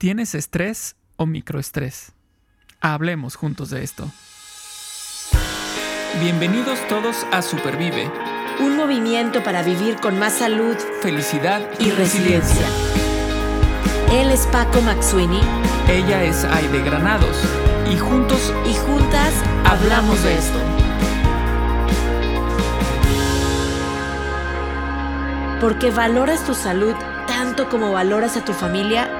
¿Tienes estrés o microestrés? Hablemos juntos de esto. Bienvenidos todos a Supervive. Un movimiento para vivir con más salud, felicidad y, resiliencia. Él es Paco Maxuini. Ella es Aide Granados. Y juntos y juntas hablamos de esto. Porque valoras tu salud tanto como valoras a tu familia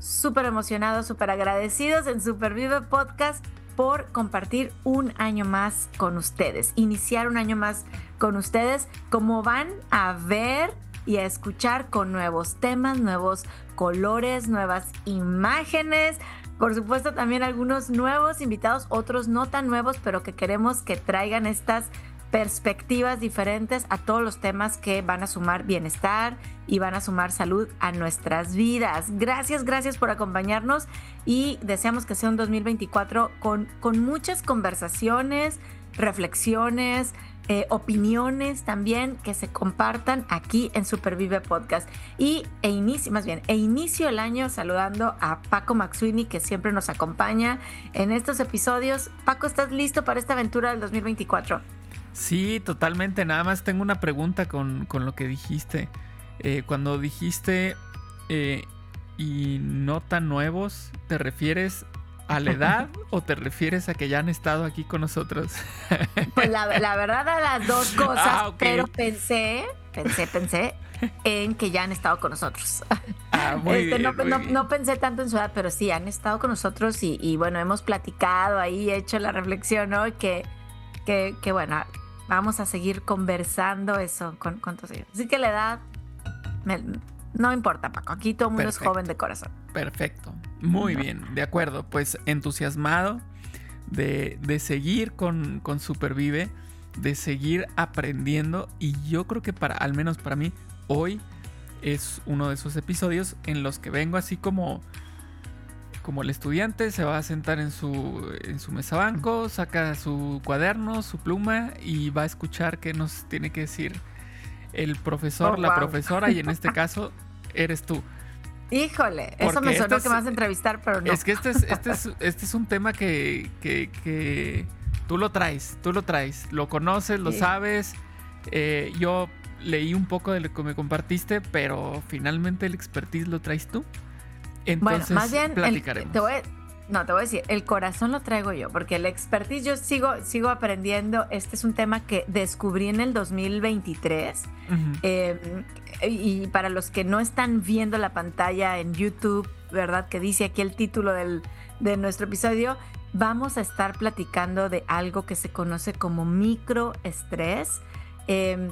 súper emocionados, súper agradecidos en Supervive Podcast por compartir un año más con ustedes, iniciar un año más con ustedes, como van a ver y a escuchar con nuevos temas, nuevos colores, nuevas imágenes. Por supuesto, también algunos nuevos invitados, otros no tan nuevos, pero que queremos que traigan estas perspectivas diferentes a todos los temas que van a sumar bienestar y van a sumar salud a nuestras vidas. Gracias, gracias por acompañarnos y deseamos que sea un 2024 con, con muchas conversaciones, reflexiones, eh, opiniones también que se compartan aquí en Supervive Podcast. Y e inicio, bien, e inicio el año saludando a Paco Maxwini, que siempre nos acompaña en estos episodios. Paco, ¿estás listo para esta aventura del 2024? Sí, totalmente. Nada más tengo una pregunta con, lo que dijiste. Eh, cuando dijiste eh, y no tan nuevos, ¿te refieres a la edad o te refieres a que ya han estado aquí con nosotros? pues la, verdad a las dos cosas, ah, pero pensé, pensé, pensé en que ya han estado con nosotros. Ah, muy este, bien, no, pensé tanto en su edad, pero sí, han estado con nosotros y, bueno, hemos platicado ahí, hecho la reflexión, ¿no? Que, que, que bueno, vamos a seguir conversando eso con, con tus hijos. Así que la edad no importa, Paco. Aquí todo el mundo es joven de corazón. Perfecto. Muy bien, de acuerdo. Pues entusiasmado de, de seguir con, con Supervive, de seguir aprendiendo. Y yo creo que para, al menos para mí, hoy es uno de esos episodios en los que vengo así como como el estudiante se va a sentar en su, en su mesa banco, saca su cuaderno, su pluma y va a escuchar qué nos tiene que decir el profesor, oh, la profesora, y en este caso eres tú. Híjole, eso me sonó que me vas a entrevistar, pero no. Es que este es, este es, este es un tema que, que, tú lo traes, tú lo traes, lo conoces, lo sabes. Eh, yo leí un poco de lo que me compartiste, pero finalmente el expertise lo traes tú. Entonces, bueno, más bien, te voy, no, te voy a decir, el corazón lo traigo yo, porque el expertise yo sigo, sigo aprendiendo. Este es un tema que descubrí en el 2023. Em, y para los que no están viendo la pantalla en YouTube, ¿verdad? Que dice aquí el título del, de nuestro episodio, vamos a estar platicando de algo que se conoce como microestrés. Eh,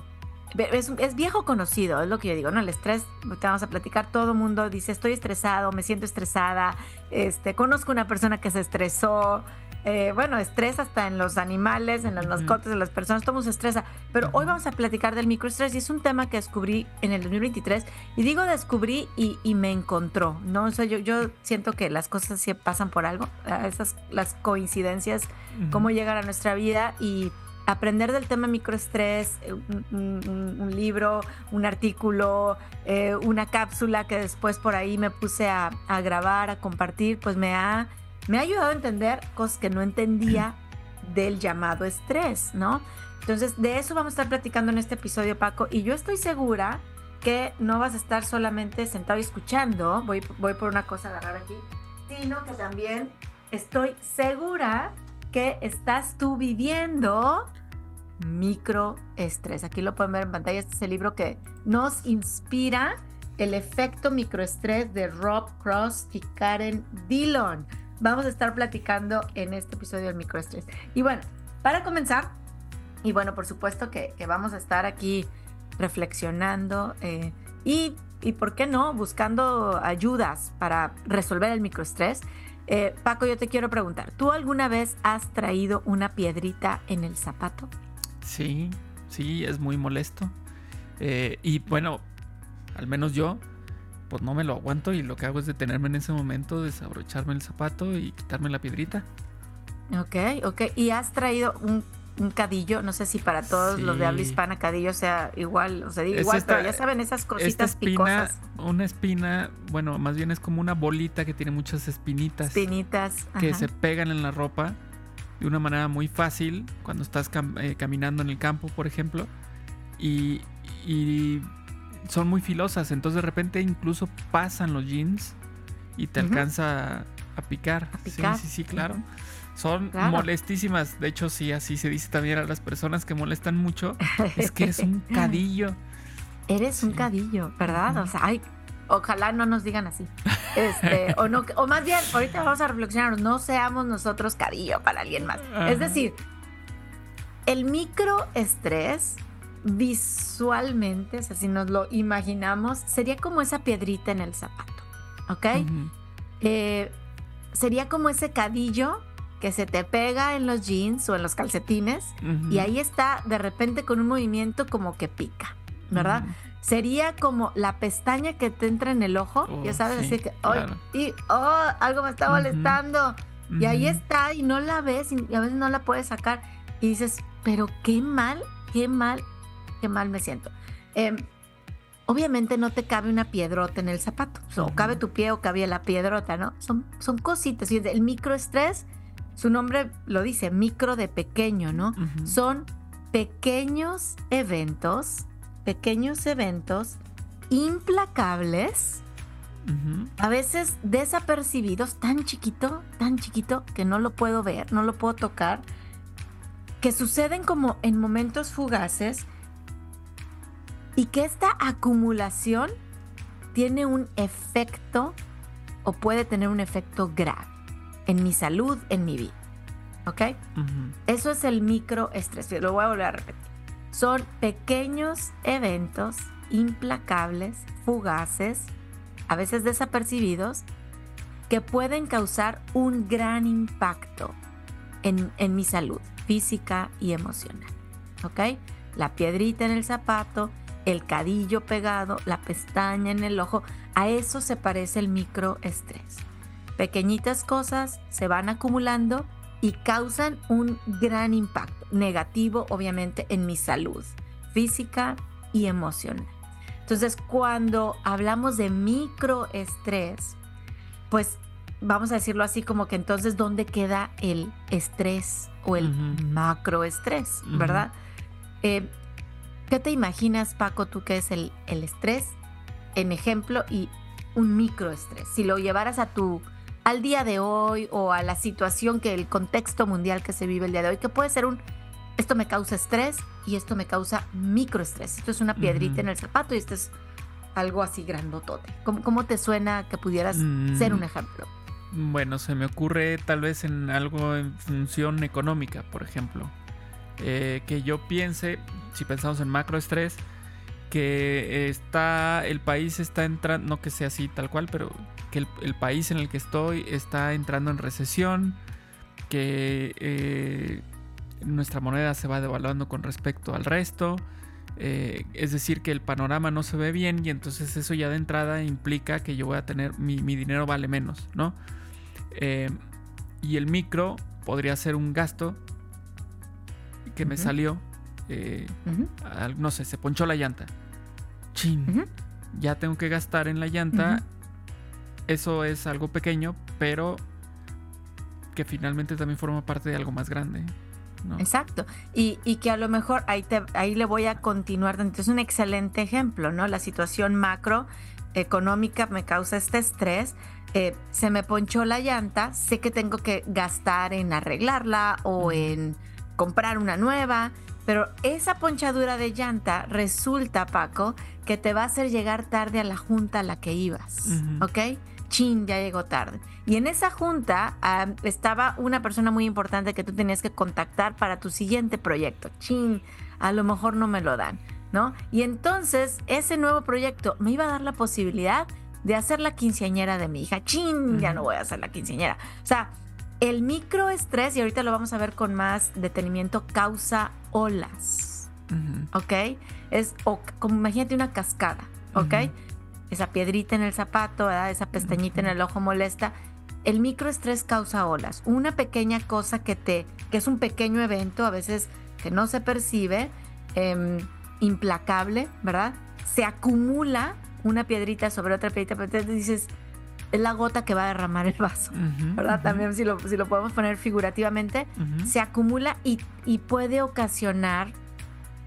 es, viejo conocido, es lo que yo digo, ¿no? El estrés, te vamos a platicar, todo mundo dice, estoy estresado, me siento estresada, este, conozco una persona que se estresó, eh, bueno, estrés hasta en los animales, en las mascotas, en las personas, todo mundo se estresa. Pero hoy vamos a platicar del microestrés y es un tema que descubrí en el 2023. Y digo descubrí y, me encontró, ¿no? O sea, yo, yo siento que las cosas sí pasan por algo, esas las coincidencias, cómo llegan a nuestra vida y aprender del tema microestrés, eh, un, libro, un artículo, eh, una cápsula que después por ahí me puse a, grabar, a compartir, pues me ha, me ha ayudado a entender cosas que no entendía del llamado estrés, ¿no? Entonces, de eso vamos a estar platicando en este episodio, Paco, y yo estoy segura que no vas a estar solamente sentado y escuchando, voy, voy por una cosa a agarrar aquí, sino que también estoy segura que estás tú viviendo microestrés. Aquí lo pueden ver en pantalla. Este es el libro que nos inspira el efecto microestrés de Rob Cross y Karen Dillon. Vamos a estar platicando en este episodio del microestrés. Y bueno, para comenzar, y bueno, por supuesto que, vamos a estar aquí reflexionando eh, y y por qué no, buscando ayudas para resolver el microestrés. Eh, Paco, yo te quiero preguntar, ¿tú alguna vez has traído una piedrita en el zapato? Sí, sí, es muy molesto. Eh, y bueno, al menos yo, pues no me lo aguanto y lo que hago es detenerme en ese momento, desabrocharme el zapato y quitarme la piedrita. Ok, ok. ¿Y has traído un, cadillo? No sé si para todos los de habla hispana cadillo sea igual, o sea, igual, pero ya saben esas cositas espina, Una espina, bueno, más bien es como una bolita que tiene muchas espinitas. Espinitas. Que se pegan en la ropa de una manera muy fácil cuando estás eh, caminando en el campo, por ejemplo. Y, y son muy filosas, entonces de repente incluso pasan los jeans y te alcanza a, picar. A picar. Sí, sí, sí, claro. Son molestísimas. De hecho, sí, así se dice también a las personas que molestan mucho. es que eres un cadillo. Eres un cadillo, ¿verdad? O sea, ay, ojalá no nos digan así. Este, o no, o más bien, ahorita vamos a reflexionar, no seamos nosotros cadillo para alguien más. Es decir, el microestrés visualmente, o sea, si nos lo imaginamos, sería como esa piedrita en el zapato, ¿ok? Eh, sería como ese cadillo que se te pega en los jeans o en los calcetines y ahí está de repente con un movimiento como que pica, ¿verdad? Sería como la pestaña que te entra en el ojo, ya oh, sabes, así que, y, oh, algo me está molestando. Y ahí está y no la ves y a veces no la puedes sacar y dices, pero qué mal, qué mal qué mal me siento. Em, obviamente no te cabe una piedrota en el zapato. O cabe tu pie o cabe la piedrota, ¿no? Son, son cositas. Y el microestrés, su nombre lo dice, micro de pequeño, ¿no? Son pequeños eventos, pequeños eventos implacables, a veces desapercibidos, tan chiquito, tan chiquito que no lo puedo ver, no lo puedo tocar, que suceden como en momentos fugaces y que esta acumulación tiene un efecto o puede tener un efecto grave en mi salud, en mi vida. ¿Ok? Eso es el microestrés. Lo voy a volver a repetir. Son pequeños eventos implacables, fugaces, a veces desapercibidos, que pueden causar un gran impacto en, en mi salud física y emocional. ¿Ok? La piedrita en el zapato, el cadillo pegado, la pestaña en el ojo, a eso se parece el microestrés. Pequeñitas cosas se van acumulando y causan un gran impacto negativo, obviamente, en mi salud física y emocional. Entonces, cuando hablamos de microestrés, pues vamos a decirlo así como que entonces, ¿dónde queda el estrés o el macroestrés, verdad? Eh, ¿Qué te imaginas, Paco, tú que es el, el estrés en ejemplo y un microestrés? Si lo llevaras a tu al día de hoy o a la situación que el contexto mundial que se vive el día de hoy, que puede ser un esto me causa estrés y esto me causa microestrés. Esto es una piedrita en el zapato y esto es algo así grandotote. ¿Cómo, cómo te suena que pudieras ser un mm. ejemplo? Bueno, se me ocurre tal vez en algo en función económica, por ejemplo. Eh, que yo piense, si pensamos en macroestrés, que está, el país está entrando, no que sea así tal cual, pero que el, país en el que estoy está entrando en recesión, que eh, nuestra moneda se va devaluando con respecto al resto, eh, es decir, que el panorama no se ve bien y entonces eso ya de entrada implica que yo voy a tener, mi, dinero vale menos, ¿no? y el micro podría ser un gasto que me salió, eh, no sé, se ponchó la llanta. Chin. Ya tengo que gastar en la llanta. Eso es algo pequeño, pero que finalmente también forma parte de algo más grande. Exacto. Y, que a lo mejor ahí, te, ahí le voy a continuar. Es un excelente ejemplo, ¿no? La situación macro económica me causa este estrés. Eh, se me ponchó la llanta, sé que tengo que gastar en arreglarla o en comprar una nueva, pero esa ponchadura de llanta resulta, Paco, que te va a hacer llegar tarde a la junta a la que ibas, ¿ok? Chin, ya llegó tarde. Y en esa junta estaba una persona muy importante que tú tenías que contactar para tu siguiente proyecto. Chin, a lo mejor no me lo dan. ¿no? Y entonces ese nuevo proyecto me iba a dar la posibilidad de hacer la quinceañera de mi hija. ¡Chin! Ya no voy a hacer la quinceañera. O sea, el microestrés, y ahorita lo vamos a ver con más detenimiento, causa olas. ¿Ok? Es como imagínate una cascada. ¿Ok? Esa piedrita en el zapato, esa pestañita en el ojo molesta. El microestrés causa olas. Una pequeña cosa que te, que es un pequeño evento, a veces que no se percibe, em, implacable, ¿verdad? Se acumula una piedrita sobre otra piedrita, pero entonces dices, es la gota que va a derramar el vaso, ¿verdad? También si lo, si lo, podemos poner figurativamente, se acumula y, puede ocasionar,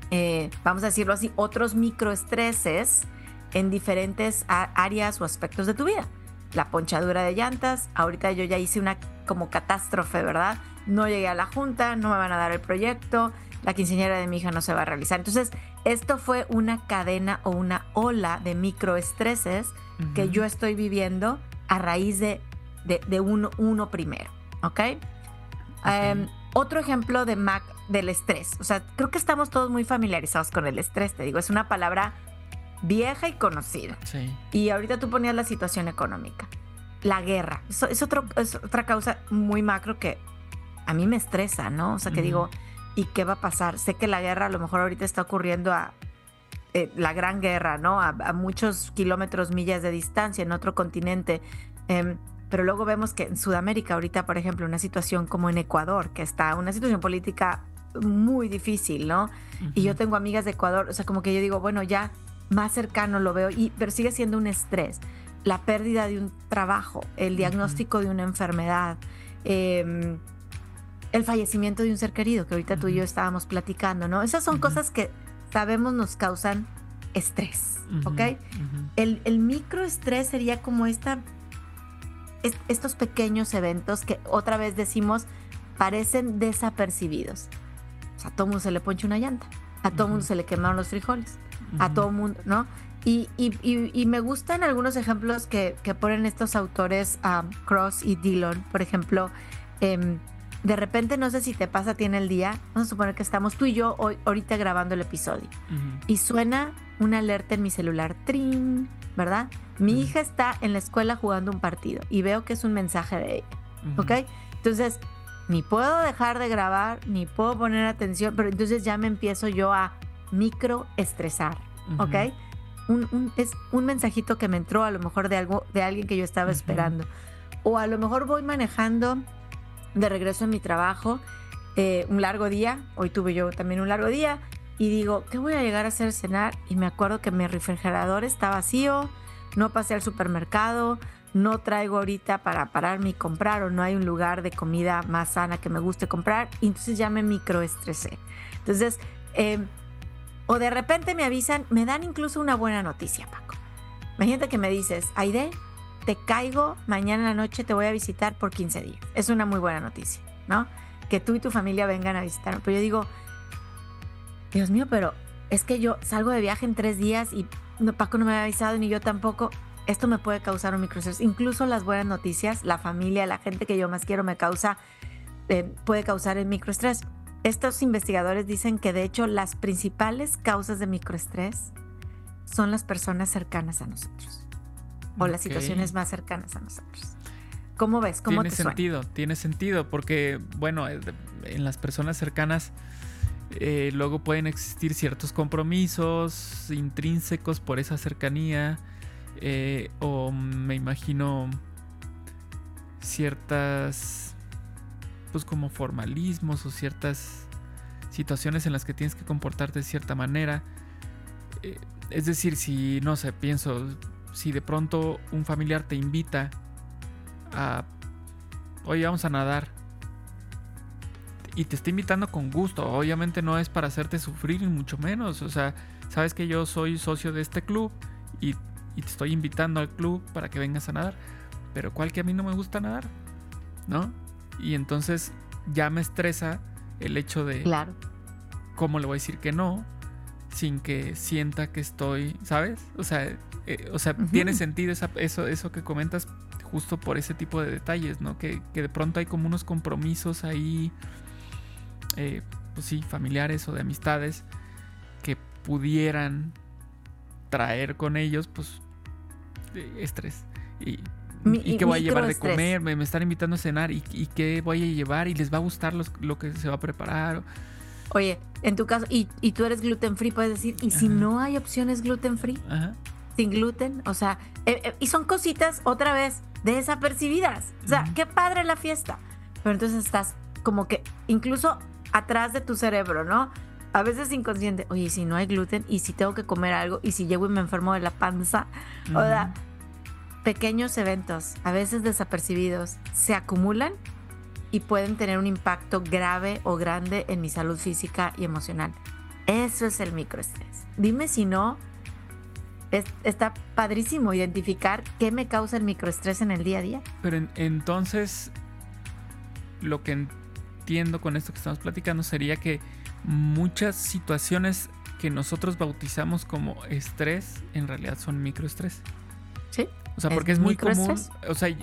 eh, vamos a decirlo así, otros microestreses en diferentes áreas o aspectos de tu vida. La ponchadura de llantas, ahorita yo ya hice una como catástrofe, ¿verdad? No llegué a la junta, no me van a dar el proyecto, la quinceañera de mi hija no se va a realizar. Entonces, esto fue una cadena o una ola de microestreses que yo estoy viviendo a raíz de, de, uno, uno, primero. ¿Ok? Em, otro ejemplo de Mac del estrés. O sea, creo que estamos todos muy familiarizados con el estrés. Te digo, es una palabra vieja y conocida. Sí. Y ahorita tú ponías la situación económica. La guerra. Eso es, otro, es otra causa muy macro que a mí me estresa, ¿no? O sea, que digo, ¿y qué va a pasar? Sé que la guerra a lo mejor ahorita está ocurriendo a eh, la gran guerra, ¿no? A, muchos kilómetros, millas de distancia en otro continente. Em, pero luego vemos que en Sudamérica ahorita, por ejemplo, una situación como en Ecuador, que está una situación política muy difícil, ¿no? Y yo tengo amigas de Ecuador, o sea, como que yo digo, bueno, ya más cercano lo veo, y, pero sigue siendo un estrés. La pérdida de un trabajo, el diagnóstico de una enfermedad, eh, el fallecimiento de un ser querido, que ahorita tú y yo estábamos platicando, ¿no? Esas son cosas que sabemos nos causan estrés, ¿ok? el, el, microestrés sería como esta, estos pequeños eventos que otra vez decimos parecen desapercibidos. O sea, a todo mundo se le ponche una llanta, a todo mundo se le quemaron los frijoles, a todo mundo, ¿no? Y, y, me gustan algunos ejemplos que, que ponen estos autores, um, Cross y Dillon, por ejemplo, eh, de repente, no sé si te pasa a ti en el día, vamos a suponer que estamos tú y yo hoy, ahorita grabando el episodio. Y suena una alerta en mi celular, trin, ¿verdad? Mi hija está en la escuela jugando un partido y veo que es un mensaje de ella, ¿ok? Entonces, ni puedo dejar de grabar, ni puedo poner atención, pero entonces ya me empiezo yo a microestresar, ¿ok? Un, es un mensajito que me entró a lo mejor de algo de alguien que yo estaba esperando. O a lo mejor voy manejando de regreso a mi trabajo, eh, un largo día, hoy tuve yo también un largo día, y digo, ¿qué voy a llegar a hacer cenar? Y me acuerdo que mi refrigerador está vacío, no pasé al supermercado, no traigo ahorita para pararme y comprar o no hay un lugar de comida más sana que me guste comprar, y entonces ya me microestresé. Entonces, em, o de repente me avisan, me dan incluso una buena noticia, Paco. Imagínate que me dices, Aide, te caigo, mañana en la noche te voy a visitar por 15 días. Es una muy buena noticia, ¿no? Que tú y tu familia vengan a visitarme. Pero yo digo, Dios mío, pero es que yo salgo de viaje en tres días y Paco no me ha avisado ni yo tampoco. Esto me puede causar un microestrés. Incluso las buenas noticias, la familia, la gente que yo más quiero me causa, eh, puede causar el microestrés. Estos investigadores dicen que de hecho las principales causas de microestrés son las personas cercanas a nosotros o las situaciones más cercanas a nosotros. ¿Cómo ves? ¿Cómo tiene sentido, tiene sentido, porque bueno, eh, en las personas cercanas eh, luego pueden existir ciertos compromisos intrínsecos por esa cercanía, eh, o me imagino ciertas, pues como formalismos o ciertas situaciones en las que tienes que comportarte de cierta manera. es decir, si, no sé, pienso, si de pronto un familiar te invita a, oye, vamos a nadar, y te está invitando con gusto, obviamente no es para hacerte sufrir, ni mucho menos, o sea, sabes que yo soy socio de este club y, te estoy invitando al club para que vengas a nadar, pero cual que a mí no me gusta nadar, ¿no? Y entonces ya me estresa el hecho de... Claro. ¿Cómo le voy a decir que no? Sin que sienta que estoy, ¿sabes? O sea, eh, o sea, tiene sentido eso, eso que comentas justo por ese tipo de detalles, ¿no? Que, de pronto hay como unos compromisos ahí, eh, pues sí, familiares o de amistades, que pudieran traer con ellos, pues, estrés. Y, qué voy a llevar de comer, me, están invitando a cenar y, qué voy a llevar y les va a gustar lo que se va a preparar. Oye, en tu caso, y, tú eres gluten free, puedes decir, ¿y si no hay opciones gluten free? Sin gluten, o sea, eh, eh, y son cositas otra vez desapercibidas. O sea, qué padre la fiesta. Pero entonces estás como que incluso atrás de tu cerebro, ¿no? A veces inconsciente, oye, si no hay gluten y si tengo que comer algo y si llego y me enfermo de la panza, o sea, pequeños eventos, a veces desapercibidos, se acumulan y pueden tener un impacto grave o grande en mi salud física y emocional. Eso es el microestrés. Dime si no, está padrísimo identificar qué me causa el microestrés en el día a día. Pero entonces, lo que entiendo con esto que estamos platicando sería que muchas situaciones que nosotros bautizamos como estrés en realidad son microestrés. Sí. O sea, porque es, muy común. O sea,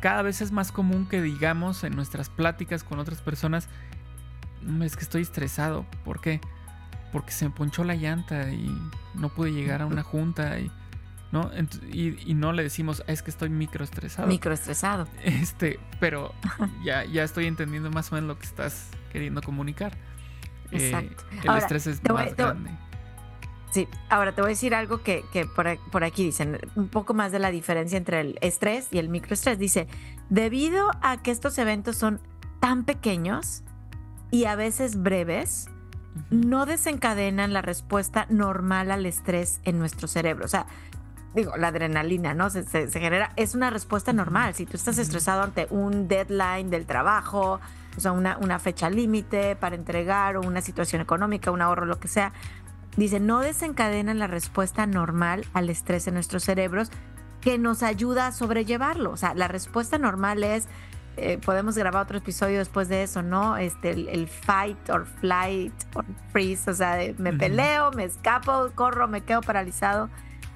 cada vez es más común que digamos en nuestras pláticas con otras personas, mm, es que estoy estresado. ¿Por qué? Porque se me ponchó la llanta y no pude llegar a una junta y ¿no? Y, no le decimos, es que estoy microestresado. Microestresado. Este, pero ya, ya estoy entendiendo más o menos lo que estás queriendo comunicar. Eh, Exacto. el estrés es más grande. Sí, ahora te voy a decir algo que, por, aquí dicen, un poco más de la diferencia entre el estrés y el microestrés. Dice, debido a que estos eventos son tan pequeños y a veces breves, no desencadenan la respuesta normal al estrés en nuestro cerebro. O sea, digo, la adrenalina, ¿no? Se, genera, es una respuesta normal. Si tú estás estresado ante un deadline del trabajo, o sea, una, una fecha límite para entregar o una situación económica, un ahorro, lo que sea, Dice, no desencadenan la respuesta normal al estrés en nuestros cerebros que nos ayuda a sobrellevarlo. O sea, la respuesta normal es, eh, podemos grabar otro episodio después de eso, ¿no? Este, el, fight or flight or freeze, o sea, me peleo, me escapo, corro, me quedo paralizado.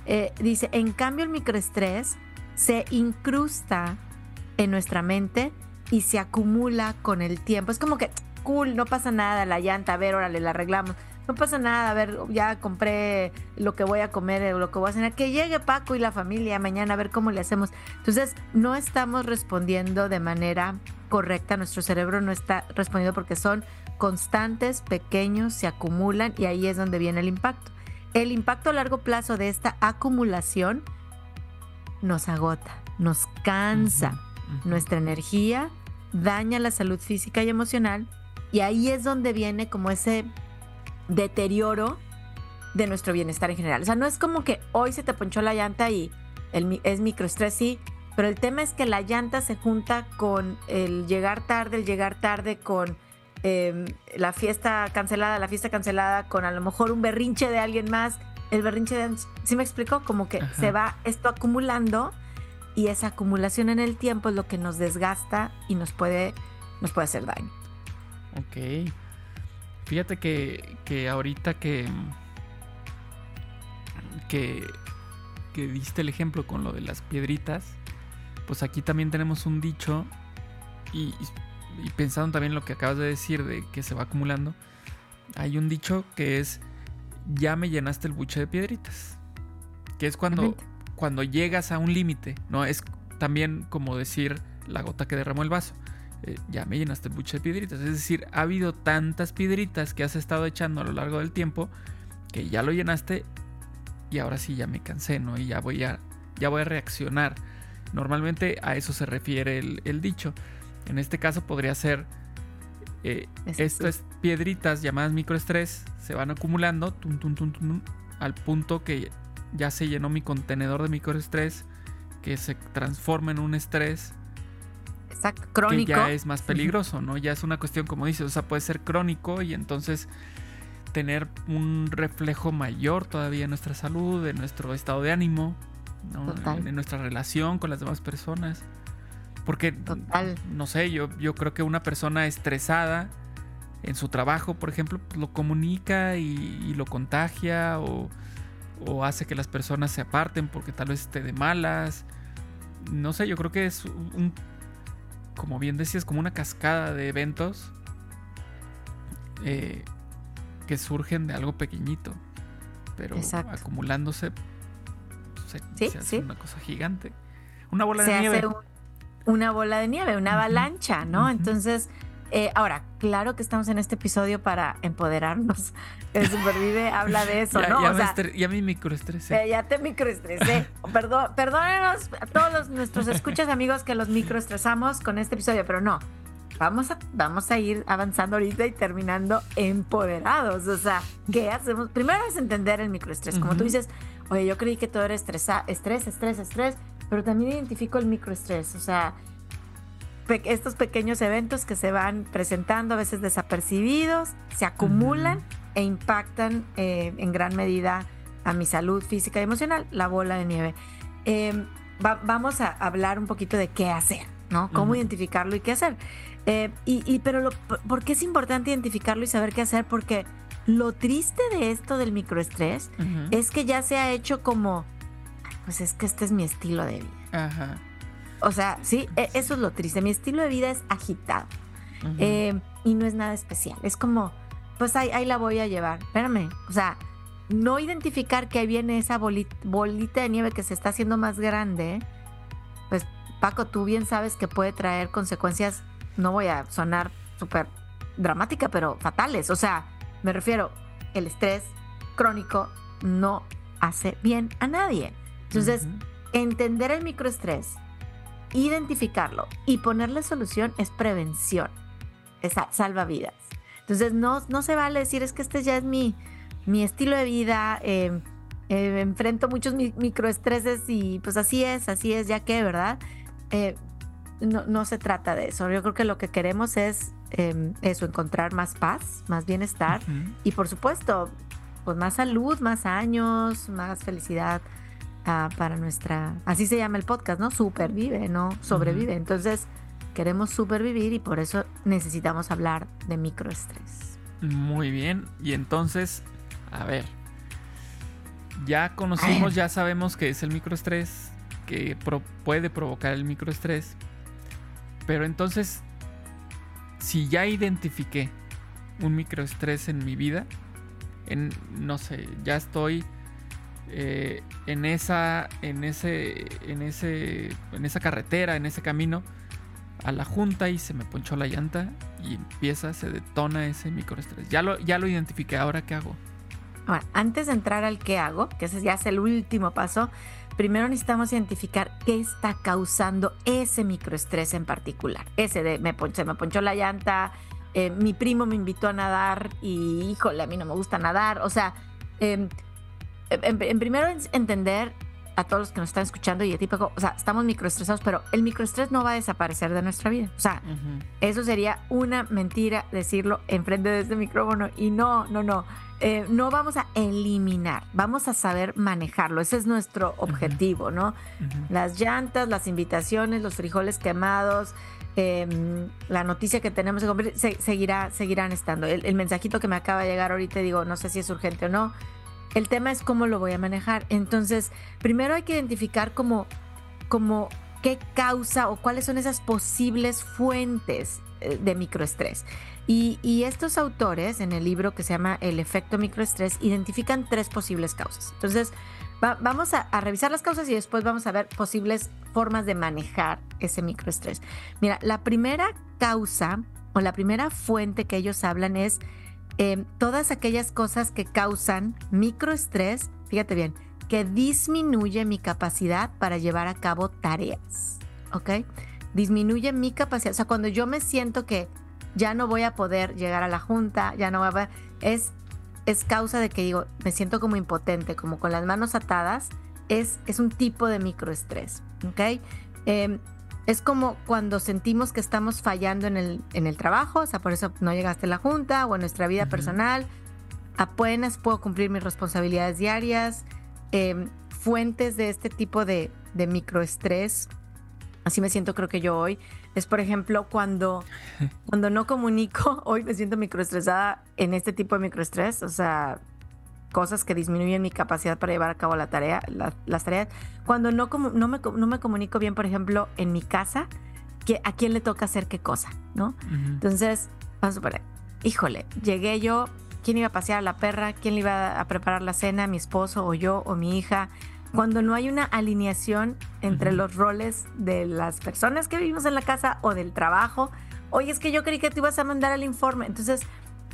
Eh, dice, en cambio el microestrés se incrusta en nuestra mente y se acumula con el tiempo. Es como que, cool, no pasa nada, la llanta, a ver, órale, la arreglamos no pasa nada, a ver, ya compré lo que voy a comer, lo que voy a cenar, que llegue Paco y la familia mañana a ver cómo le hacemos. Entonces, no estamos respondiendo de manera correcta, nuestro cerebro no está respondiendo porque son constantes, pequeños, se acumulan y ahí es donde viene el impacto. El impacto a largo plazo de esta acumulación nos agota, nos cansa nuestra energía, daña la salud física y emocional y ahí es donde viene como ese deterioro de nuestro bienestar en general. O sea, no es como que hoy se te ponchó la llanta y el, es microestrés, sí, pero el tema es que la llanta se junta con el llegar tarde, el llegar tarde con em, la fiesta cancelada, la fiesta cancelada, con a lo mejor un berrinche de alguien más. El berrinche de... ¿Sí me explicó? Como que se va esto acumulando y esa acumulación en el tiempo es lo que nos desgasta y nos puede, nos puede hacer daño. Ok. Fíjate que, que ahorita que, que, que diste el ejemplo con lo de las piedritas, pues aquí también tenemos un dicho y, y pensando también lo que acabas de decir de que se va acumulando, hay un dicho que es ya me llenaste el buche de piedritas, que es cuando, cuando llegas a un límite, ¿no? Es también como decir la gota que derramó el vaso. Eh, ya me llenaste mucho de piedritas. Es decir, ha habido tantas piedritas que has estado echando a lo largo del tiempo que ya lo llenaste y ahora sí ya me cansé, ¿no? Y ya voy a, ya voy a reaccionar. Normalmente a eso se refiere el, dicho. En este caso podría ser eh, estas piedritas llamadas microestrés se van acumulando al punto que ya se llenó mi contenedor de microestrés que se transforma en un estrés crónico. Que ya es más peligroso, ¿no? Ya es una cuestión, como dices, o sea, puede ser crónico y entonces tener un reflejo mayor todavía en nuestra salud, en nuestro estado de ánimo, En, nuestra relación con las demás personas. Porque, no sé, yo, yo creo que una persona estresada en su trabajo, por ejemplo, pues, lo comunica y, lo contagia o, o, hace que las personas se aparten porque tal vez esté de malas. No sé, yo creo que es un como bien decías, como una cascada de eventos eh, que surgen de algo pequeñito. pero acumulándose se, hace una cosa gigante. Una bola de nieve. Hace una bola de nieve, una avalancha, ¿no? Entonces, eh, ahora, claro que estamos en este episodio para empoderarnos. El Supervive habla de eso, ¿no? Ya, me microestresé. Eh, ya te microestresé. Perdón, perdónenos a todos nuestros escuchas amigos que los microestresamos con este episodio, pero no. Vamos a, vamos a ir avanzando ahorita y terminando empoderados. O sea, ¿qué hacemos? Primero es entender el microestrés. Como tú dices, oye, yo creí que todo era estresa, estrés, estrés, estrés, pero también identifico el microestrés. O sea, estos pequeños eventos que se van presentando, a veces desapercibidos, se acumulan e impactan eh, en gran medida a mi salud física y emocional, la bola de nieve. Em, vamos a hablar un poquito de qué hacer, ¿no? Cómo identificarlo y qué hacer. Eh, y, pero ¿por qué es importante identificarlo y saber qué hacer? Porque lo triste de esto del microestrés es que ya se ha hecho como, pues es que este es mi estilo de vida. Ajá. O sea, sí, e, eso es lo triste. Mi estilo de vida es agitado. Eh, y no es nada especial. Es como, pues ahí, ahí, la voy a llevar. Espérame. O sea, no identificar que ahí viene esa bolita, de nieve que se está haciendo más grande. Pues, Paco, tú bien sabes que puede traer consecuencias. No voy a sonar súper dramática, pero fatales. O sea, me refiero, el estrés crónico no hace bien a nadie. Entonces, entender el microestrés identificarlo y ponerle solución es prevención, es salva vidas. Entonces no, no se vale decir es que este ya es mi, mi estilo de vida, em, em, enfrento muchos microestreses y pues así es, así es, ya que, ¿verdad? Eh, no, no, se trata de eso. Yo creo que lo que queremos es em, eso, encontrar más paz, más bienestar y por supuesto, pues más salud, más años, más felicidad para nuestra, así se llama el podcast, ¿no? Supervive, no sobrevive. Entonces, queremos supervivir y por eso necesitamos hablar de microestrés. Muy bien, y entonces, a ver, ya conocimos, ya sabemos que es el microestrés, que puede provocar el microestrés, pero entonces, si ya identifiqué un microestrés en mi vida, en, no sé, ya estoy eh, en esa en ese en ese en esa carretera en ese camino a la junta y se me ponchó la llanta y empieza se detona ese microestrés. Ya lo ya lo identifiqué ahora qué hago antes de entrar al qué hago que ese ya es el último paso primero necesitamos identificar qué está causando ese microestrés en particular. Ese de me se me ponchó la llanta eh, mi primo me invitó a nadar y híjole a mí no me gusta nadar. O sea eh, en, primero entender a todos los que nos están escuchando y a ti, o sea, estamos microestresados, pero el microestrés no va a desaparecer de nuestra vida. O sea, eso sería una mentira decirlo enfrente de este micrófono. Y no, no, no. Eh, no vamos a eliminar, vamos a saber manejarlo. Ese es nuestro objetivo, ¿no? Las llantas, las invitaciones, los frijoles quemados, em, la noticia que tenemos que cumplir, seguirá, seguirán estando. El, el, mensajito que me acaba de llegar ahorita, digo, no sé si es urgente o no, el tema es cómo lo voy a manejar. Entonces, primero hay que identificar como, como qué causa o cuáles son esas posibles fuentes eh, de microestrés. Y, estos autores en el libro que se llama El efecto microestrés identifican tres posibles causas. Entonces, vamos a, a, revisar las causas y después vamos a ver posibles formas de manejar ese microestrés. Mira, la primera causa o la primera fuente que ellos hablan es Em, todas aquellas cosas que causan microestrés, fíjate bien, que disminuye mi capacidad para llevar a cabo tareas, ¿ok? Disminuye mi capacidad, o sea, cuando yo me siento que ya no voy a poder llegar a la junta, ya no voy a es, es causa de que digo, me siento como impotente, como con las manos atadas, es, es un tipo de microestrés, ¿ok? Eh, es como cuando sentimos que estamos fallando en el, en el trabajo, o sea, por eso no llegaste a la junta o en nuestra vida personal. Apenas puedo cumplir mis responsabilidades diarias. Em, fuentes de este tipo de, de microestrés, así me siento creo que yo hoy, es por ejemplo cuando, cuando no comunico, hoy me siento microestresada en este tipo de microestrés, o sea, cosas que disminuyen mi capacidad para llevar a cabo la tarea, las tareas. Cuando no, no, me, no me comunico bien, por ejemplo, en mi casa, que, a quién le toca hacer qué cosa, ¿no? Entonces, vamos a poner, híjole, llegué yo quién iba a pasear a la perra, quién le iba a preparar la cena, mi esposo o yo o mi hija. Cuando no hay una alineación entre los roles de las personas que vivimos en la casa o del trabajo, oye, es que yo creí que te ibas a mandar el informe. Entonces,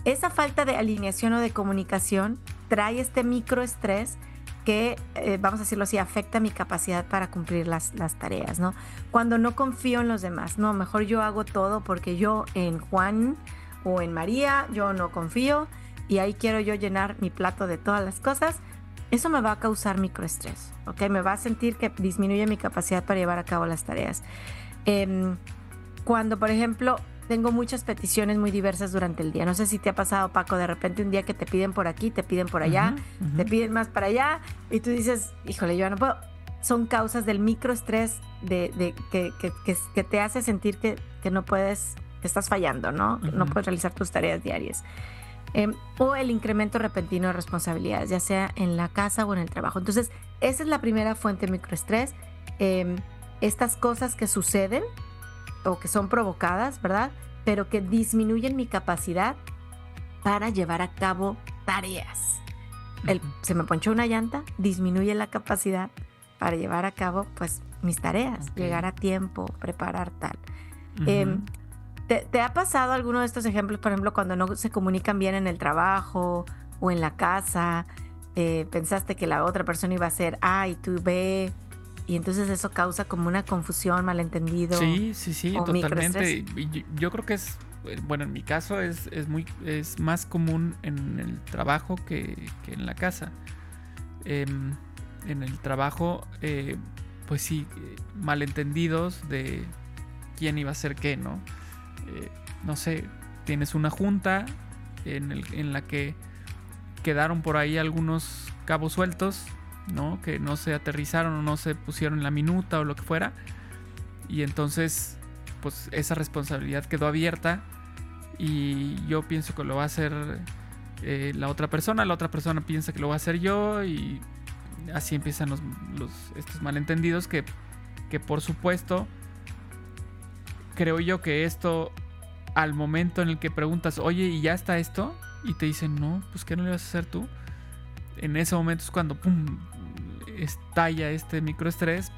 esa falta de alineación o de comunicación trae este microestrés que, eh, vamos a decirlo así, afecta mi capacidad para cumplir las, las tareas, ¿no? Cuando no confío en los demás, no, mejor yo hago todo porque yo en Juan o en María, yo no confío y ahí quiero yo llenar mi plato de todas las cosas, eso me va a causar microestrés, ¿ok? Me va a sentir que disminuye mi capacidad para llevar a cabo las tareas. Em, cuando, por ejemplo, tengo muchas peticiones muy diversas durante el día. No sé si te ha pasado, Paco, de repente un día que te piden por aquí, te piden por allá, te piden más para allá, y tú dices, híjole, yo no puedo. Son causas del microestrés de, de que, que, que, te hace sentir que, que no puedes, que estás fallando, ¿no? No puedes realizar tus tareas diarias. Em, o el incremento repentino de responsabilidades, ya sea en la casa o en el trabajo. Entonces, esa es la primera fuente de microestrés. Em, estas cosas que suceden o que son provocadas, ¿verdad? Pero que disminuyen mi capacidad para llevar a cabo tareas. El, se me ponchó una llanta, disminuye la capacidad para llevar a cabo pues mis tareas, llegar a tiempo, preparar tal. Em, ¿te, ha pasado alguno de estos ejemplos, por ejemplo, cuando no se comunican bien en el trabajo o en la casa? Eh, pensaste que la otra persona iba a hacer A y tú B, y entonces eso causa como una confusión, malentendido. Sí, sí, sí, totalmente. Yo, creo que es, eh, bueno, en mi caso es, es, muy, es más común en el trabajo que, en la casa. Em, en el trabajo, eh, pues sí, malentendidos de quién iba a hacer qué, ¿no? Eh, no sé, tienes una junta en, el, en la que quedaron por ahí algunos cabos sueltos ¿no? Que no se aterrizaron o no se pusieron en la minuta o lo que fuera. Y entonces, pues esa responsabilidad quedó abierta y yo pienso que lo va a hacer eh, la otra persona, la otra persona piensa que lo va a hacer yo y así empiezan los, estos malentendidos que, que por supuesto creo yo que esto al momento en el que preguntas, oye, ¿y ya está esto? Y te dicen, no, pues ¿qué no le vas a hacer tú? En ese momento es cuando, ¡pum!, estalla este microestrés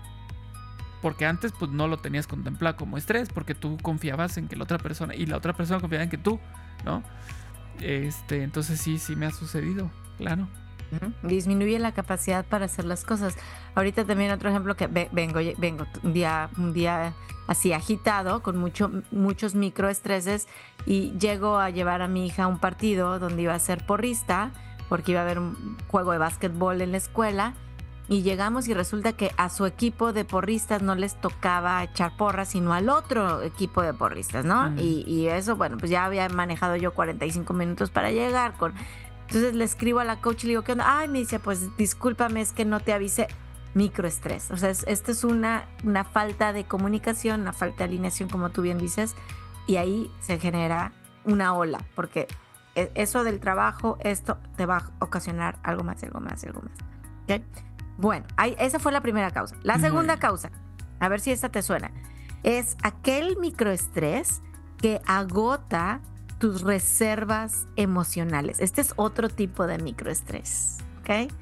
porque antes pues no lo tenías contemplado como estrés porque tú confiabas en que la otra persona y la otra persona confiaba en que tú, ¿no? Este, entonces sí, sí me ha sucedido, claro. Disminuye la capacidad para hacer las cosas. Ahorita también otro ejemplo que vengo, vengo un día, un día así agitado, con mucho, muchos microestreses, y llego a llevar a mi hija a un partido donde iba a ser porrista, porque iba a haber un juego de básquetbol en la escuela, y llegamos y resulta que a su equipo de porristas no les tocaba echar porras, sino al otro equipo de porristas, ¿no? Y, eso, bueno, pues ya había manejado yo 45 minutos para llegar con... Entonces le escribo a la coach y le digo, ¿qué onda? Ay, me dice, pues discúlpame, es que no te avise microestrés. O sea, esto es una, una falta de comunicación, una falta de alineación, como tú bien dices, y ahí se genera una ola, porque e, eso del trabajo, esto te va a ocasionar algo más, algo más, algo más. ¿Okay? Bueno, esa fue la primera causa. La segunda causa, a ver si esta te suena, es aquel microestrés que agota tus reservas emocionales. Este es otro tipo de microestrés, ¿ok?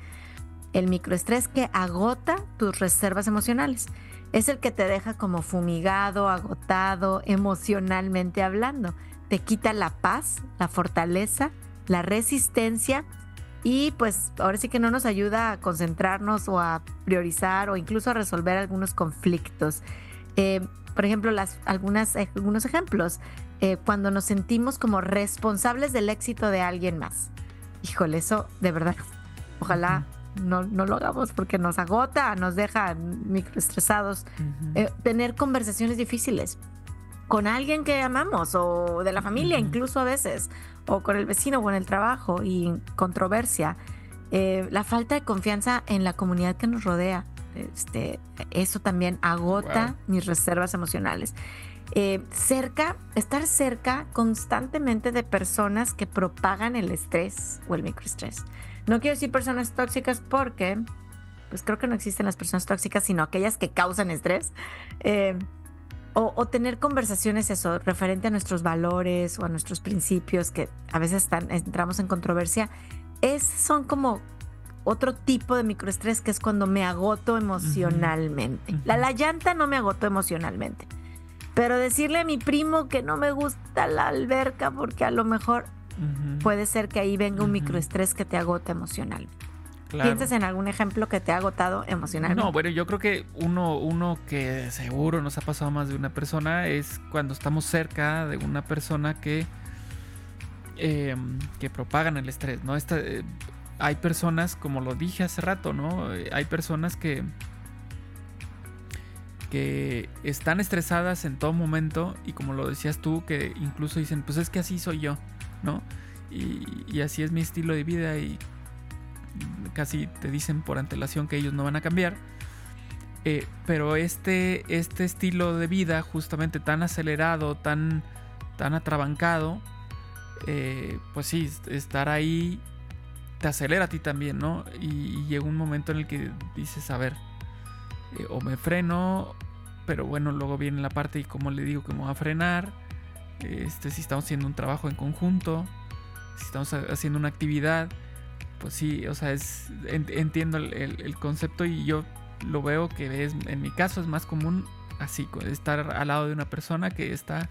El microestrés que agota tus reservas emocionales. Es el que te deja como fumigado, agotado, emocionalmente hablando. Te quita la paz, la fortaleza, la resistencia y pues ahora sí que no nos ayuda a concentrarnos o a priorizar o incluso a resolver algunos conflictos. Eh, por ejemplo, las, algunas, eh, algunos ejemplos, eh, cuando nos sentimos como responsables del éxito de alguien más. Híjole, eso de verdad, ojalá no, no lo hagamos porque nos agota, nos deja microestresados. tener conversaciones difíciles con alguien que amamos o de la familia, incluso a veces o con el vecino o en el trabajo y controversia. Eh, la falta de confianza en la comunidad que nos rodea. Este, eso también agota mis reservas emocionales. Eh, cerca, estar cerca constantemente de personas que propagan el estrés o el microestrés. No quiero decir personas tóxicas porque, pues creo que no existen las personas tóxicas, sino aquellas que causan estrés. Eh, o, tener conversaciones eso, referente a nuestros valores o a nuestros principios, que a veces están, entramos en controversia, es, son como otro tipo de microestrés que es cuando me agoto emocionalmente. la, la llanta no me agotó emocionalmente. Pero decirle a mi primo que no me gusta la alberca porque a lo mejor puede ser que ahí venga un microestrés que te agota emocionalmente. ¿Piensas en algún ejemplo que te ha agotado emocionalmente? No, bueno, yo creo que uno, uno que seguro nos ha pasado más de una persona es cuando estamos cerca de una persona que, em, que propagan el estrés, ¿no? Esta, eh, hay personas, como lo dije hace rato, ¿no? Eh, hay personas que, que están estresadas en todo momento y como lo decías tú, que incluso dicen, pues es que así soy yo, ¿no? Y, y así es mi estilo de vida y casi te dicen por antelación que ellos no van a cambiar. Eh, pero este, este estilo de vida, justamente tan acelerado, tan, tan atrabancado, eh, pues sí, estar ahí te acelera a ti también, ¿no? Y, llega un momento en el que dices, a ver, eh, o me freno, pero bueno, luego viene la parte y como le digo que me voy a frenar, este, si estamos haciendo un trabajo en conjunto, si estamos haciendo una actividad, pues sí, o sea, es, entiendo el, concepto y yo lo veo que es, en mi caso es más común así, estar al lado de una persona que está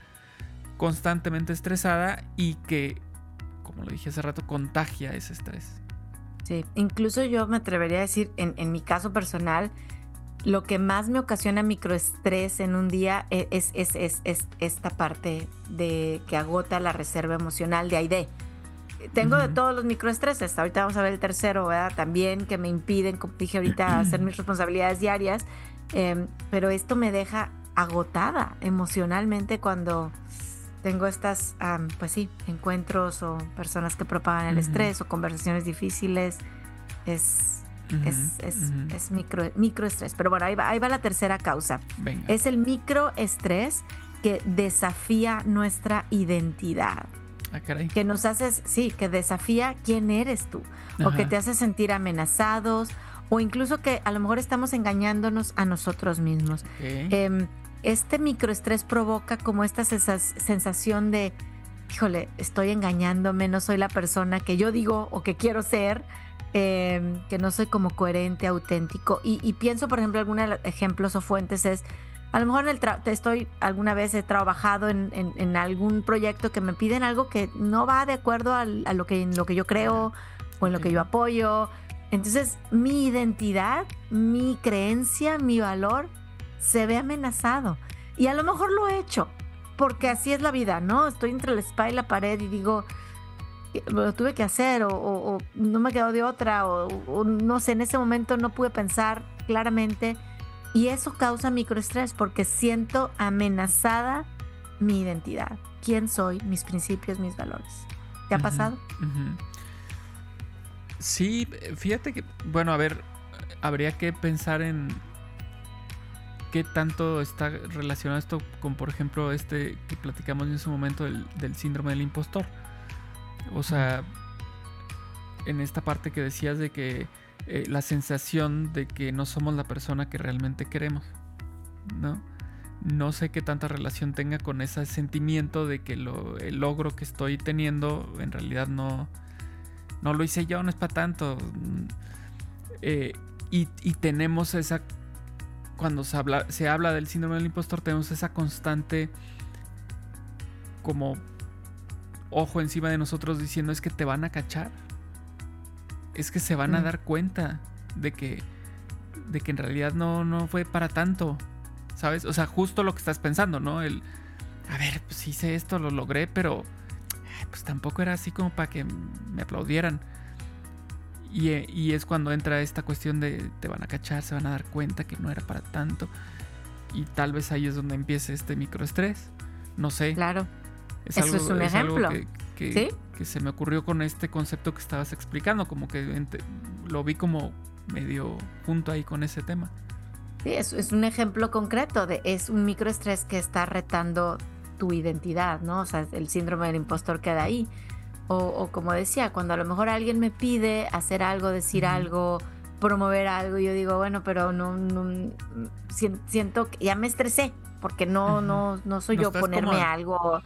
constantemente estresada y que, como lo dije hace rato, contagia ese estrés. Sí, incluso yo me atrevería a decir, en, mi caso personal, lo que más me ocasiona microestrés en un día e, es, es, es, es, esta parte de que agota la reserva emocional de AID tengo de todos los microestreses. Ahorita vamos a ver el tercero, ¿verdad? También que me impiden, como dije ahorita, hacer mis responsabilidades diarias. Em, pero esto me deja agotada emocionalmente cuando tengo estas, pues sí, encuentros o personas que propagan el estrés o conversaciones difíciles. Es, es, micro, microestrés. Pero bueno, ahí va, ahí va la tercera causa. Es el microestrés que desafía nuestra identidad. Ah, que nos haces, sí, que desafía quién eres tú, o que te hace sentir amenazados, o incluso que a lo mejor estamos engañándonos a nosotros mismos. Em, este microestrés provoca como esta sensación de, híjole, estoy engañándome, no soy la persona que yo digo o que quiero ser, em, que no soy como coherente, auténtico. Y, y pienso, por ejemplo, algunos ejemplos o fuentes es, a lo mejor en el estoy alguna vez he trabajado en, algún proyecto que me piden algo que no va de acuerdo a, lo, que, en lo que yo creo o en lo que yo apoyo. Entonces mi identidad, mi creencia, mi valor se ve amenazado. Y a lo mejor lo he hecho, porque así es la vida, ¿no? Estoy entre la espalda y la pared y digo, lo tuve que hacer o, no me quedó de otra o no sé, en ese momento no pude pensar claramente y eso causa microestrés porque siento amenazada mi identidad, quién soy, mis principios, mis valores. ¿Te ha pasado? Sí, fíjate que, bueno, a ver, habría que pensar en qué tanto está relacionado esto con, por ejemplo, este que platicamos en su momento del, del síndrome del impostor. O sea, en esta parte que decías de que eh, la sensación de que no somos la persona que realmente queremos, ¿no? No sé qué tanta relación tenga con ese sentimiento de que lo, el logro que estoy teniendo en realidad no, no lo hice yo, no es para tanto. Eh, y, tenemos esa, cuando se habla, se habla del síndrome del impostor, tenemos esa constante como ojo encima de nosotros diciendo es que te van a cachar es que se van a dar cuenta de que, de que en realidad no, no fue para tanto, ¿sabes? O sea, justo lo que estás pensando, ¿no? El, a ver, pues hice esto, lo logré, pero pues tampoco era así como para que me aplaudieran. Y, y, es cuando entra esta cuestión de te van a cachar, se van a dar cuenta que no era para tanto. Y tal vez ahí es donde empiece este microestrés. No sé. Claro. Eso es un ejemplo. ¿Sí? que se me ocurrió con este concepto que estabas explicando, como que lo vi como medio junto ahí con ese tema. Sí, es, es un ejemplo concreto de es un microestrés que está retando tu identidad, ¿no? O sea, el síndrome del impostor queda ahí. O, como decía, cuando a lo mejor alguien me pide hacer algo, decir algo, promover algo. Yo digo, bueno, pero no, no siento que ya me estresé porque no, no, no soy yo ponerme algo,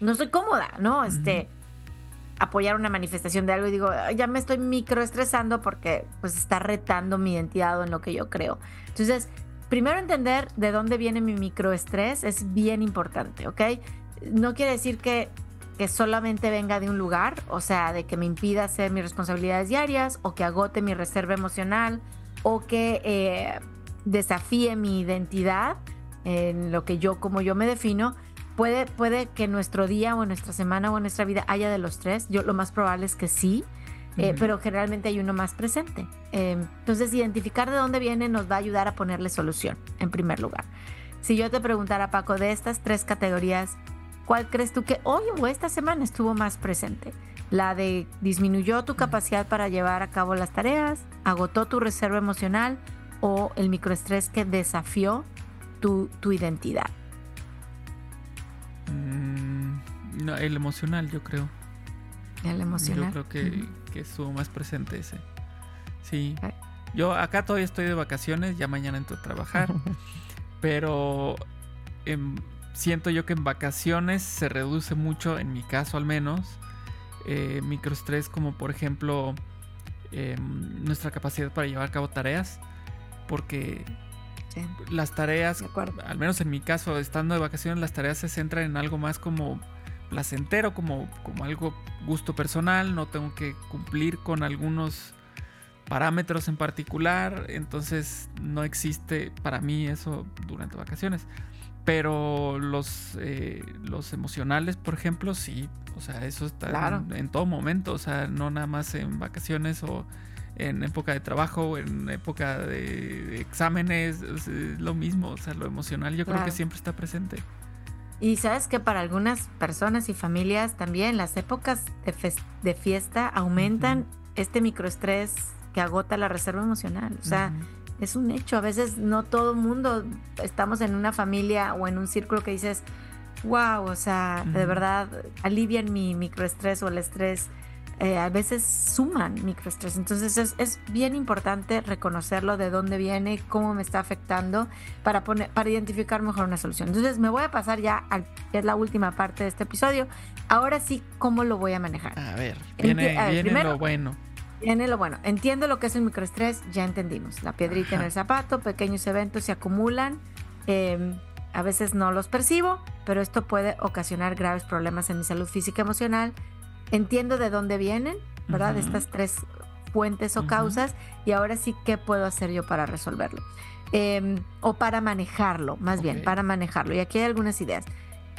no soy cómoda, ¿no? Este, apoyar una manifestación de algo y digo, ya me estoy microestresando porque pues está retando mi identidad o en lo que yo creo. Entonces, primero entender de dónde viene mi microestrés es bien importante, ¿ok? No quiere decir que, que solamente venga de un lugar, o sea, de que me impida hacer mis responsabilidades diarias o que agote mi reserva emocional o que eh, desafíe mi identidad en lo que yo, como yo me defino, puede, puede que nuestro día o nuestra semana o nuestra vida haya de los tres. Yo lo más probable es que sí, eh, pero generalmente hay uno más presente. Eh, entonces, identificar de dónde viene nos va a ayudar a ponerle solución, en primer lugar. Si yo te preguntara, Paco, de estas tres categorías, ¿cuál crees tú que hoy o esta semana estuvo más presente? La de disminuyó tu capacidad para llevar a cabo las tareas, agotó tu reserva emocional o el microestrés que desafió tu, identidad? Mm, no, el emocional, yo creo. El emocional. Yo creo que, que estuvo más presente ese. Sí. Yo acá todavía estoy de vacaciones, ya mañana entro a trabajar. pero siento yo que en vacaciones se reduce mucho, en mi caso al menos, eh, microestrés como por ejemplo em, nuestra capacidad para llevar a cabo tareas. Porque las tareas, al menos en mi caso, estando de vacaciones, las tareas se centran en algo más como placentero, como, como algo gusto personal, no tengo que cumplir con algunos parámetros en particular, entonces no existe para mí eso durante vacaciones. Pero los, eh, los emocionales, por ejemplo, sí, o sea, eso está en, en, todo momento, o sea, no nada más en vacaciones o en época de trabajo, en época de exámenes, es lo mismo, o sea, lo emocional yo creo que siempre está presente. Y sabes que para algunas personas y familias también las épocas de, fiesta aumentan este microestrés que agota la reserva emocional. O sea, es un hecho. A veces no todo el mundo estamos en una familia o en un círculo que dices, wow, o sea, de verdad alivian mi microestrés o el estrés eh, a veces suman microestrés. Entonces es, bien importante reconocerlo de dónde viene, cómo me está afectando para, poner, para identificar mejor una solución. Entonces me voy a pasar ya a es la última parte de este episodio. Ahora sí, ¿cómo lo voy a manejar? A ver, viene, lo bueno. Viene lo bueno. Entiendo lo que es el microestrés, ya entendimos. La piedrita en el zapato, pequeños eventos se acumulan. Em, a veces no los percibo, pero esto puede ocasionar graves problemas en mi salud física y emocional entiendo de dónde vienen, ¿verdad? De estas tres fuentes o causas y ahora sí, ¿qué puedo hacer yo para resolverlo? Em, o para manejarlo, más bien, para manejarlo. Y aquí hay algunas ideas.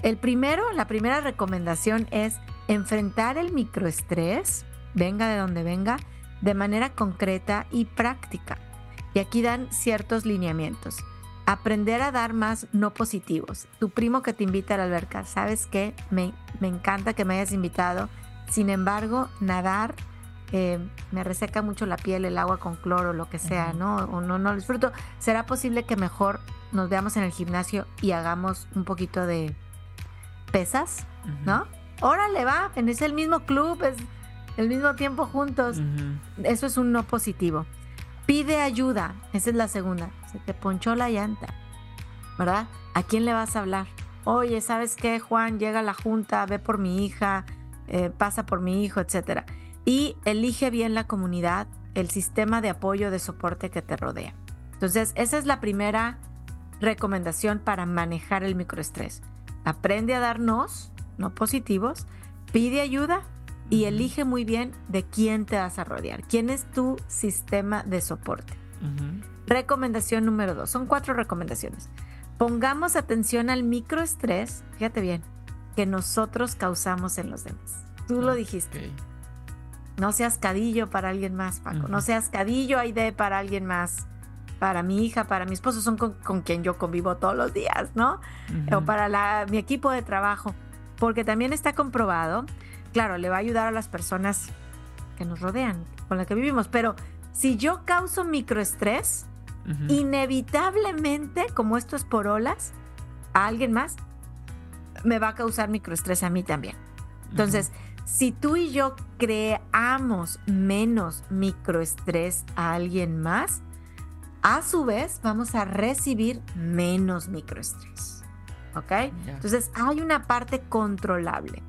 El primero, la primera recomendación es enfrentar el microestrés, venga de donde venga, de manera concreta y práctica. Y aquí dan ciertos lineamientos. Aprender a dar más no positivos. Tu primo que te invita a la alberca, ¿sabes qué? Me, me encanta que me hayas invitado sin embargo, nadar eh, me reseca mucho la piel, el agua con cloro, lo que sea, ¿no? O no, no lo disfruto. ¿Será posible que mejor nos veamos en el gimnasio y hagamos un poquito de pesas, ¿no? Órale, va, es el mismo club, es el mismo tiempo juntos. Eso es un no positivo. Pide ayuda, esa es la segunda. Se te ponchó la llanta, ¿verdad? ¿A quién le vas a hablar? Oye, ¿sabes qué, Juan? Llega a la junta, ve por mi hija, eh, pasa por mi hijo, etc. Y elige bien la comunidad, el sistema de apoyo, de soporte que te rodea. Entonces, esa es la primera recomendación para manejar el microestrés. Aprende a darnos, no positivos, pide ayuda y elige muy bien de quién te vas a rodear, quién es tu sistema de soporte. Recomendación número dos, son cuatro recomendaciones. Pongamos atención al microestrés, fíjate bien, que nosotros causamos en los demás. Tú lo dijiste. No seas cadillo para alguien más, Paco. No seas cadillo, Aide, para alguien más. Para mi hija, para mi esposo, son con, quien yo convivo todos los días, ¿no? O para la, mi equipo de trabajo. Porque también está comprobado, claro, le va a ayudar a las personas que nos rodean, con las que vivimos. Pero si yo causo microestrés, inevitablemente, como esto es por olas, a alguien más me va a causar microestrés a mí también. Entonces, si tú y yo creamos menos microestrés a alguien más, a su vez vamos a recibir menos microestrés. ¿Ok? Entonces hay una parte controlable.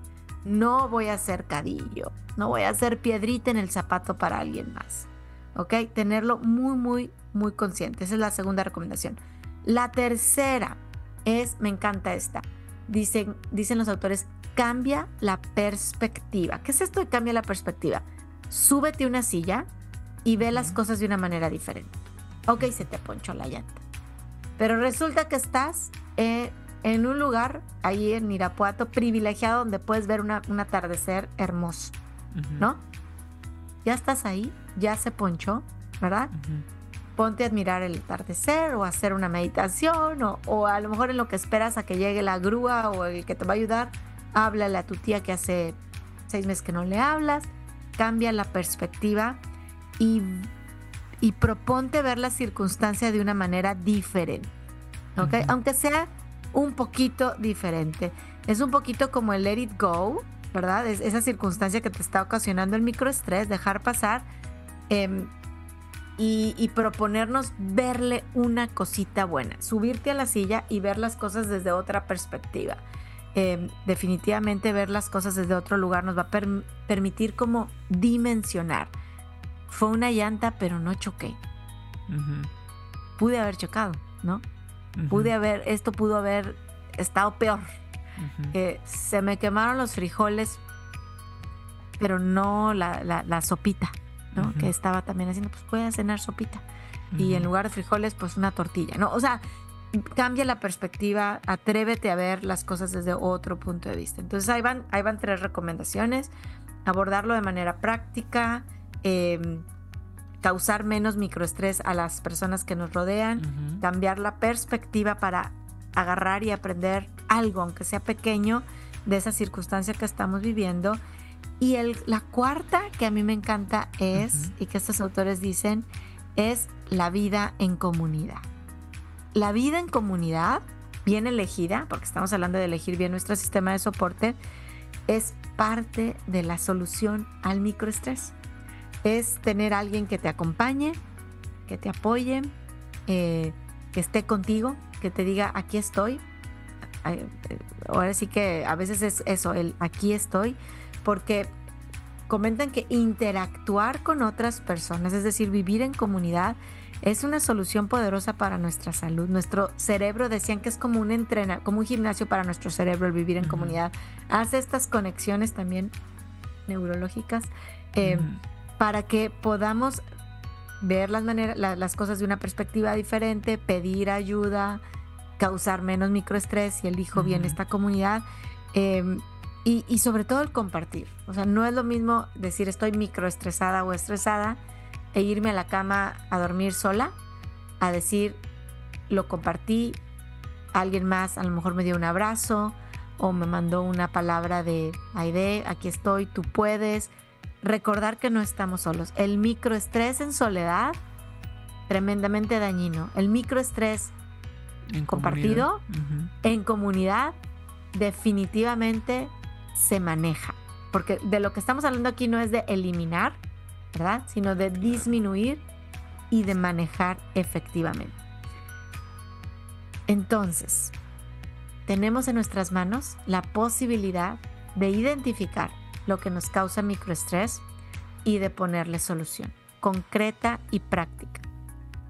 No voy a hacer cadillo, no voy a hacer piedrita en el zapato para alguien más. ¿Ok? Tenerlo muy, muy, muy consciente. Esa es la segunda recomendación. La tercera es, me encanta esta. Dicen, dicen los autores, cambia la perspectiva. ¿Qué es esto de cambia la perspectiva? Súbete una silla y ve las cosas de una manera diferente. Ok, se te ponchó la llanta. Pero resulta que estás eh, en un lugar, ahí en Irapuato, privilegiado, donde puedes ver un atardecer hermoso, ¿no? Ya estás ahí, ya se ponchó, ¿verdad? Ponte a admirar el atardecer o hacer una meditación o, o, a lo mejor en lo que esperas a que llegue la grúa o el que te va a ayudar, háblale a tu tía que hace seis meses que no le hablas, cambia la perspectiva y y proponte ver la circunstancia de una manera diferente. ¿Ok? Aunque sea un poquito diferente. Es un poquito como el let it go, ¿verdad? Es esa circunstancia que te está ocasionando el microestrés, dejar pasar em, y, proponernos verle una cosita buena, subirte a la silla y ver las cosas desde otra perspectiva. Em, definitivamente ver las cosas desde otro lugar nos va a permitir como dimensionar fue una llanta, pero no choqué. Pude haber chocado, ¿no? Pude haber, esto pudo haber estado peor. se me quemaron los frijoles, pero no la, sopita, ¿no? Que estaba también haciendo, pues voy a cenar sopita. Y en lugar de frijoles, pues una tortilla, ¿no? O sea, cambia la perspectiva, atrévete a ver las cosas desde otro punto de vista. Entonces ahí van, ahí van tres recomendaciones. Abordarlo de manera práctica, Em, causar menos microestrés a las personas que nos rodean, cambiar la perspectiva para agarrar y aprender algo, aunque sea pequeño, de esa circunstancia que estamos viviendo. Y el, la cuarta que a mí me encanta es, y que estos autores dicen, es la vida en comunidad. La vida en comunidad, bien elegida, porque estamos hablando de elegir bien nuestro sistema de soporte, es parte de la solución al microestrés es tener a alguien que te acompañe, que te apoye, eh, que esté contigo, que te diga, aquí estoy. Eh, ahora sí que a veces es eso, el aquí estoy, porque comentan que interactuar con otras personas, es decir, vivir en comunidad, es una solución poderosa para nuestra salud. Nuestro cerebro decían que es como un entrena, como un gimnasio para nuestro cerebro el vivir en comunidad. Hace estas conexiones también neurológicas. Eh, para que podamos ver las, maneras, las cosas de una perspectiva diferente, pedir ayuda, causar menos microestrés y elijo bien esta comunidad. Em, y, sobre todo el compartir. O sea, no es lo mismo decir estoy microestresada o estresada e irme a la cama a dormir sola, a decir lo compartí, alguien más a lo mejor me dio un abrazo o me mandó una palabra de Aide, aquí estoy, tú puedes, recordar que no estamos solos. El microestrés en soledad, tremendamente dañino. El microestrés compartido, en comunidad, definitivamente se maneja. Porque de lo que estamos hablando aquí no es de eliminar, ¿verdad? Sino de disminuir y de manejar efectivamente. Entonces, tenemos en nuestras manos la posibilidad de identificar lo que nos causa microestrés y de ponerle solución concreta y práctica.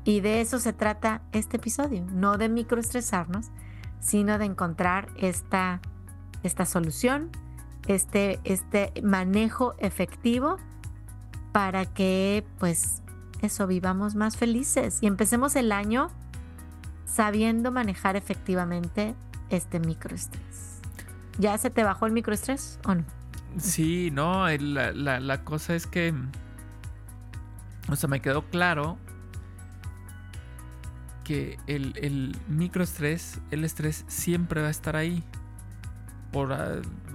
Y de eso se trata este episodio, no de microestresarnos, sino de encontrar esta, esta solución, este, este manejo efectivo para que pues eso vivamos más felices y empecemos el año sabiendo manejar efectivamente este microestrés. ¿Ya se te bajó el microestrés o no? Sí, no, la, cosa es que, o sea, me quedó claro que el, el microestrés, el estrés siempre va a estar ahí por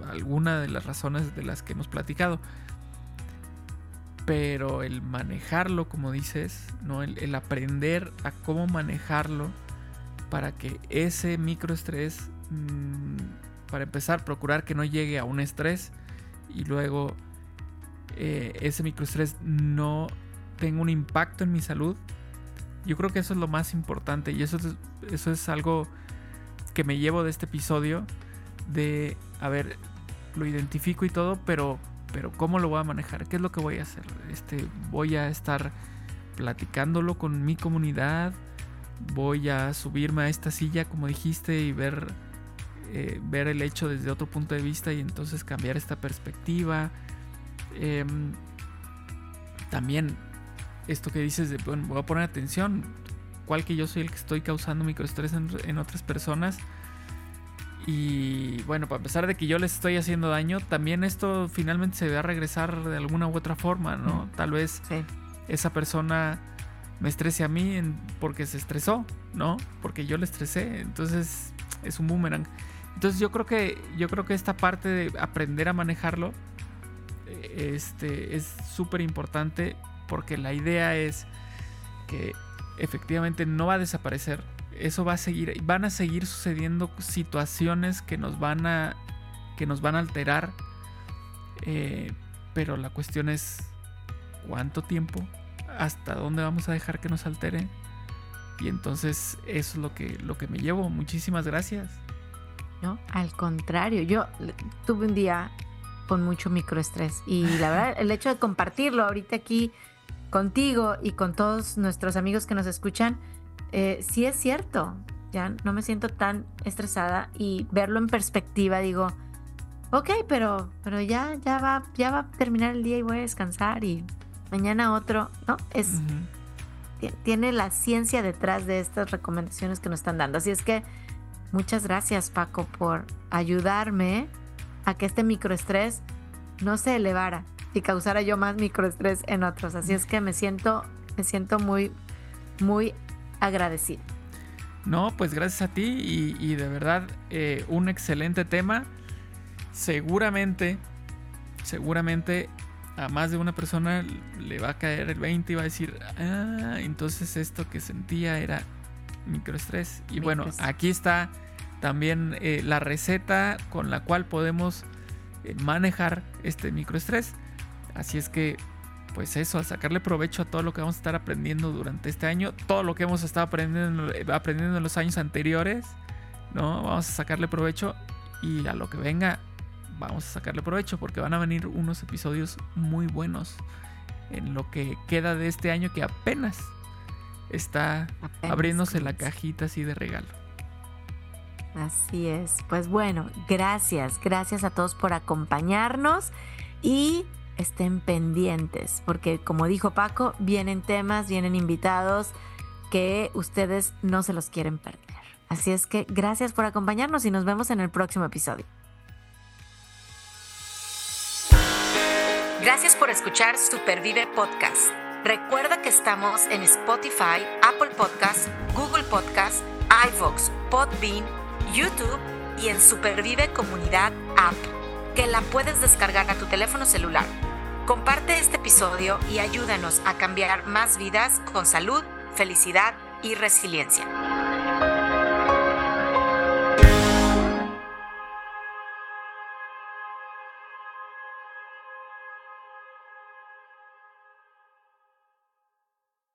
alguna de las razones de las que hemos platicado. Pero el manejarlo, como dices, ¿no? el, aprender a cómo manejarlo para que ese microestrés, mm, para empezar, procurar que no llegue a un estrés y luego eh, ese microestrés no tenga un impacto en mi salud. Yo creo que eso es lo más importante y eso es, eso es algo que me llevo de este episodio de, a ver, lo identifico y todo, pero, pero ¿cómo lo voy a manejar? ¿Qué es lo que voy a hacer? Este, voy a estar platicándolo con mi comunidad, voy a subirme a esta silla, como dijiste, y ver, eh, ver el hecho desde otro punto de vista y entonces cambiar esta perspectiva. Em, también esto que dices de, bueno, voy a poner atención, cuál que yo soy el que estoy causando microestrés en, en otras personas. Y bueno, a pesar de que yo les estoy haciendo daño, también esto finalmente se va a regresar de alguna u otra forma, ¿no? Tal vez esa persona me estrese a mí porque se estresó, ¿no? Porque yo le estresé. Entonces es un boomerang. Entonces yo creo que yo creo que esta parte de aprender a manejarlo este, es súper importante porque la idea es que efectivamente no va a desaparecer. Eso va a seguir, van a seguir sucediendo situaciones que nos van a, que nos van a alterar. Eh, pero la cuestión es cuánto tiempo, hasta dónde vamos a dejar que nos altere. Y entonces eso es lo que, lo que me llevo. Muchísimas gracias. No, al contrario, yo tuve un día con mucho microestrés. Y la verdad, el hecho de compartirlo ahorita aquí contigo y con todos nuestros amigos que nos escuchan, eh, sí es cierto. Ya no me siento tan estresada y verlo en perspectiva, digo, ok, pero, pero ya, ya, va, ya va a terminar el día y voy a descansar y mañana otro, ¿no? Es, Tiene la ciencia detrás de estas recomendaciones que nos están dando. Así es que muchas gracias, Paco, por ayudarme a que este microestrés no se elevara y causara yo más microestrés en otros. Así es que me siento, me siento muy, muy agradecido. No, pues gracias a ti y, de verdad eh, un excelente tema. Seguramente, seguramente a más de una persona le va a caer el 20 y va a decir, ah, entonces esto que sentía era microestrés. Y bueno, aquí está también eh, la receta con la cual podemos eh, manejar este microestrés. Así es que, pues eso, al sacarle provecho a todo lo que vamos a estar aprendiendo durante este año, todo lo que hemos estado aprendiendo, eh, aprendiendo en los años anteriores, ¿no? Vamos a sacarle provecho y a lo que venga, vamos a sacarle provecho porque van a venir unos episodios muy buenos en lo que queda de este año que apenas está abriéndose la cajita así de regalo. Así es. Pues bueno, gracias, gracias a todos por acompañarnos y estén pendientes, porque como dijo Paco, vienen temas, vienen invitados que ustedes no se los quieren perder. Así es que gracias por acompañarnos y nos vemos en el próximo episodio. Gracias por escuchar Supervive Podcast. Recuerda que estamos en Spotify, Apple Podcast, Google Podcast, iVoox, Podbean, YouTube y en Supervive Comunidad App, que la puedes descargar a tu teléfono celular. Comparte este episodio y ayúdanos a cambiar más vidas con salud, felicidad y resiliencia.